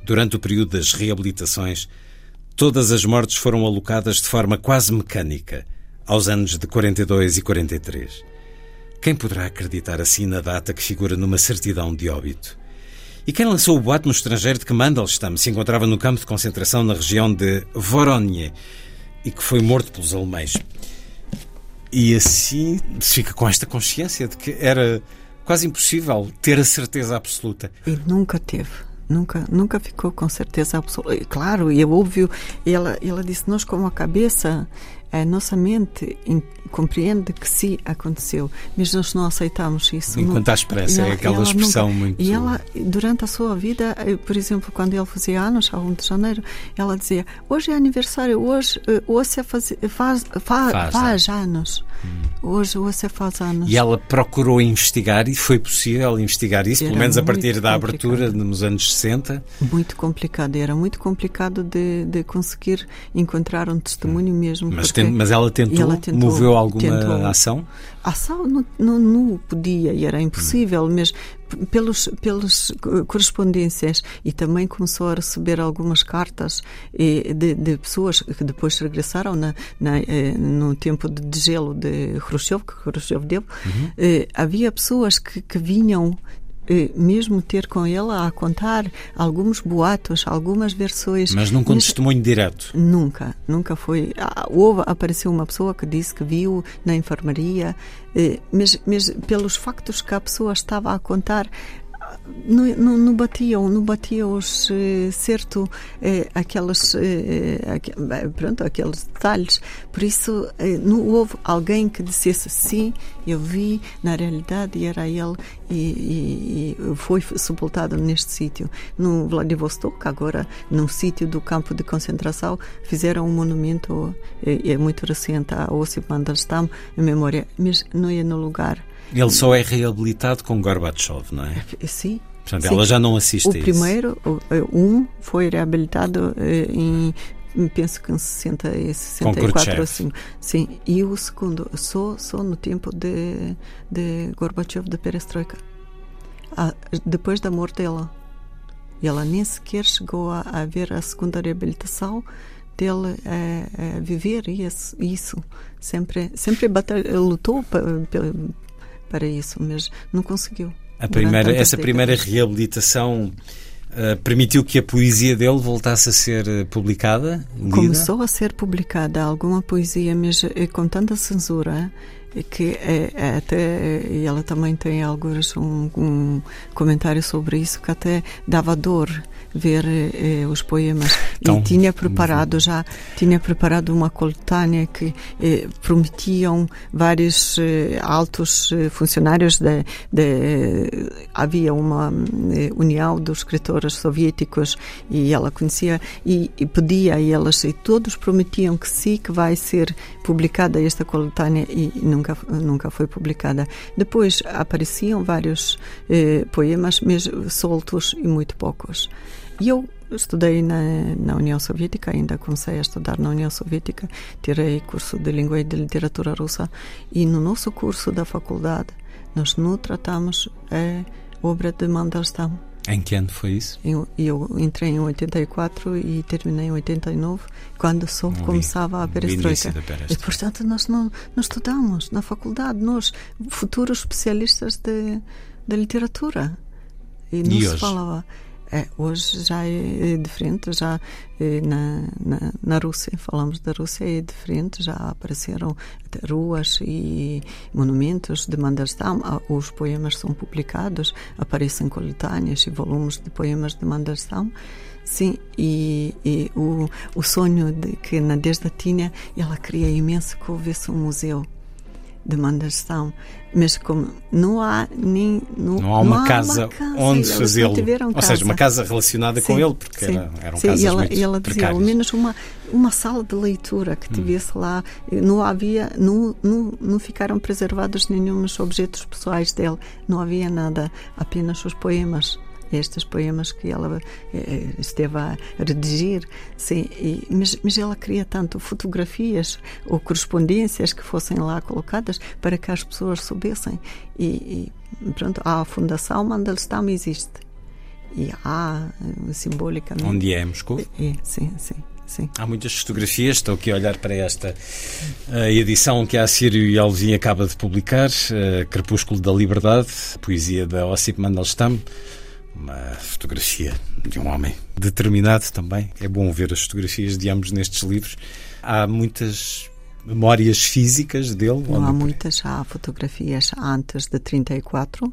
Durante o período das reabilitações, todas as mortes foram alocadas de forma quase mecânica aos anos de 42 e 43. Quem poderá acreditar assim na data que figura numa certidão de óbito? E quem lançou o boato no estrangeiro de que Mandelstam se encontrava no campo de concentração na região de Voronezh e que foi morto pelos alemães? E assim se fica com esta consciência de que era quase impossível ter a certeza absoluta. E nunca teve. Nunca, nunca ficou com certeza absoluta. Claro, e é óbvio, ela, ela disse: Nós, com a cabeça, a nossa mente compreende que sim aconteceu, mas nós não aceitamos isso. Enquanto há esperança, é aquela expressão nunca, muito. E ela, durante a sua vida, eh, por exemplo, quando ele fazia anos, a 1 de janeiro, ela dizia: Hoje é aniversário, hoje, eh, hoje faz, faz, faz, faz, faz anos. Hum. Hoje, faz anos. E ela procurou investigar e foi possível investigar isso, era pelo menos a partir da abertura nos anos 60. Muito complicado, era muito complicado de, de conseguir encontrar um testemunho hum. mesmo. Mas, tem, mas ela tentou, ela tentou moveu alguma tentou, ação? Ação não, não, não podia e era impossível, hum. mas pelos, pelas correspondências e também começou a receber algumas cartas de, de pessoas que depois regressaram na, na, eh, no tempo de gelo de Khrushchev, que Khrushchev deu. Uhum. Eh, havia pessoas que, que vinham mesmo ter com ela a contar alguns boatos, algumas versões. Mas nunca um testemunho direto? Nunca, nunca foi. Ah, houve, apareceu uma pessoa que disse que viu na enfermaria, eh, mas, mas pelos factos que a pessoa estava a contar, não, batiam, não batiam os, eh, certo eh, aquelas, eh, aqu, pronto, aqueles detalhes. Por isso, eh, não houve alguém que dissesse sim, eu vi, na realidade era ele e, e, e foi sepultado neste sítio. No Vladivostok, agora, num sítio do campo de concentração, fizeram um monumento, é, é muito recente, a Osip Mandelstam, em memória, mas não é no lugar ele só é reabilitado com Gorbachev, não é? Sim. Portanto, sim. ela já não assiste o a isso. O primeiro, um, foi reabilitado eh, em penso que em 60 e 64 assim. Sim, e o segundo só só no tempo de de Gorbachev de Perestroika. Ah, depois da morte dela. Ela nem sequer chegou a, a ver a segunda reabilitação dele a, a viver isso, isso. Sempre sempre batalha, lutou para isso, mas não conseguiu. A primeira, essa primeira reabilitação uh, permitiu que a poesia dele voltasse a ser eh, publicada? Lida? Começou a ser publicada alguma poesia, mas eh, com tanta censura que é, até ela também tem alguns um, um, comentário sobre isso que até dava dor ver eh, os poemas. Então, e tinha preparado já tinha preparado uma coletânea que eh, prometiam vários eh, altos eh, funcionários de, de havia uma eh, união dos escritores soviéticos e ela conhecia e, e pedia a elas e todos prometiam que sim que vai ser publicada esta coletânea e nunca nunca foi publicada. Depois apareciam vários eh, poemas mas soltos e muito poucos e eu estudei na, na União Soviética, ainda comecei a estudar na União Soviética, tirei curso de língua e de literatura russa e no nosso curso da faculdade nós não tratamos a obra de Mandelstam. Em que ano foi isso? Eu, eu entrei em 84 e terminei em 89, quando só começava a perestroika. E, portanto, nós não, não estudamos na faculdade, nós, futuros especialistas de, de literatura. E não e se hoje? falava. É, hoje já é, é diferente, já é, na, na, na, Rússia, falamos da Rússia, é diferente, já apareceram ruas e monumentos de Mandelstam, ah, os poemas são publicados, aparecem coletâneas e volumes de poemas de Mandelstam. Sim, e, e, o, o sonho de que na Desda tinha, ela queria imenso que houvesse um museu de Mandelstam, mas como não há nem não, não há uma, não casa, uma casa. onde fazê-lo, ou seja, uma casa. relacionada sim, com ele, porque sim, era, eram sim, casas e ela, muito ela dizia, ao menos uma uma sala de leitura que tivesse hum. lá, não havia, não, não, não ficaram preservados nenhum objetos pessoais dele, não havia nada, apenas os poemas estes poemas que ela eh, esteve a redigir, sim, e, mas, mas ela queria tanto fotografias ou correspondências que fossem lá colocadas para que as pessoas soubessem. E, e pronto, a Fundação Mandelstam existe. E há, eh, simbolicamente. Onde é Moscou? É, sim, sim. Sim. Há muitas fotografias, estou aqui a olhar para esta uh, edição que a Sírio e Alvin acaba de publicar, Crepúsculo da Liberdade, poesia da Ossip Mandelstam, uma fotografia de um homem determinado também. É bom ver as fotografias de ambos nestes livros. Há muitas memórias físicas dele? Não há muitas, há fotografias antes de 34.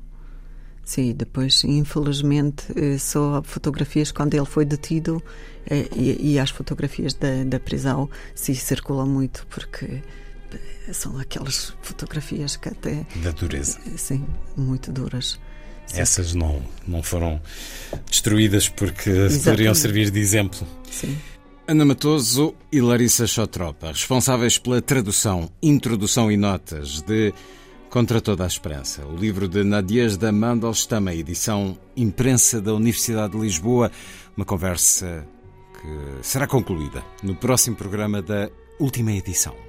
Sim, depois, infelizmente, eh, só fotografias quando ele foi detido eh, e, e as fotografias da, da prisão se circulam muito porque eh, são aquelas fotografias que até. Da dureza. Sim, muito duras. Sim. Essas não, não foram destruídas porque Exatamente. poderiam servir de exemplo. Sim. Ana Matoso e Larissa Chotropa, responsáveis pela tradução, introdução e notas de Contra Toda a Esperança, o livro de Nadezhda Mandelstam, a edição imprensa da Universidade de Lisboa, uma conversa que será concluída no próximo programa da última edição.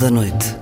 Da Noite.